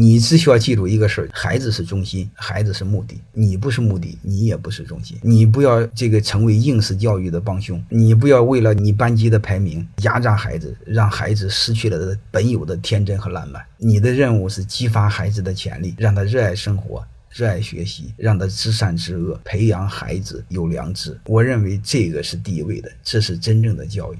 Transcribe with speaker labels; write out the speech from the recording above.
Speaker 1: 你只需要记住一个事儿：孩子是中心，孩子是目的，你不是目的，你也不是中心。你不要这个成为应试教育的帮凶，你不要为了你班级的排名压榨孩子，让孩子失去了本有的天真和烂漫。你的任务是激发孩子的潜力，让他热爱生活。热爱学习，让他知善知恶，培养孩子有良知。我认为这个是第一位的，这是真正的教育。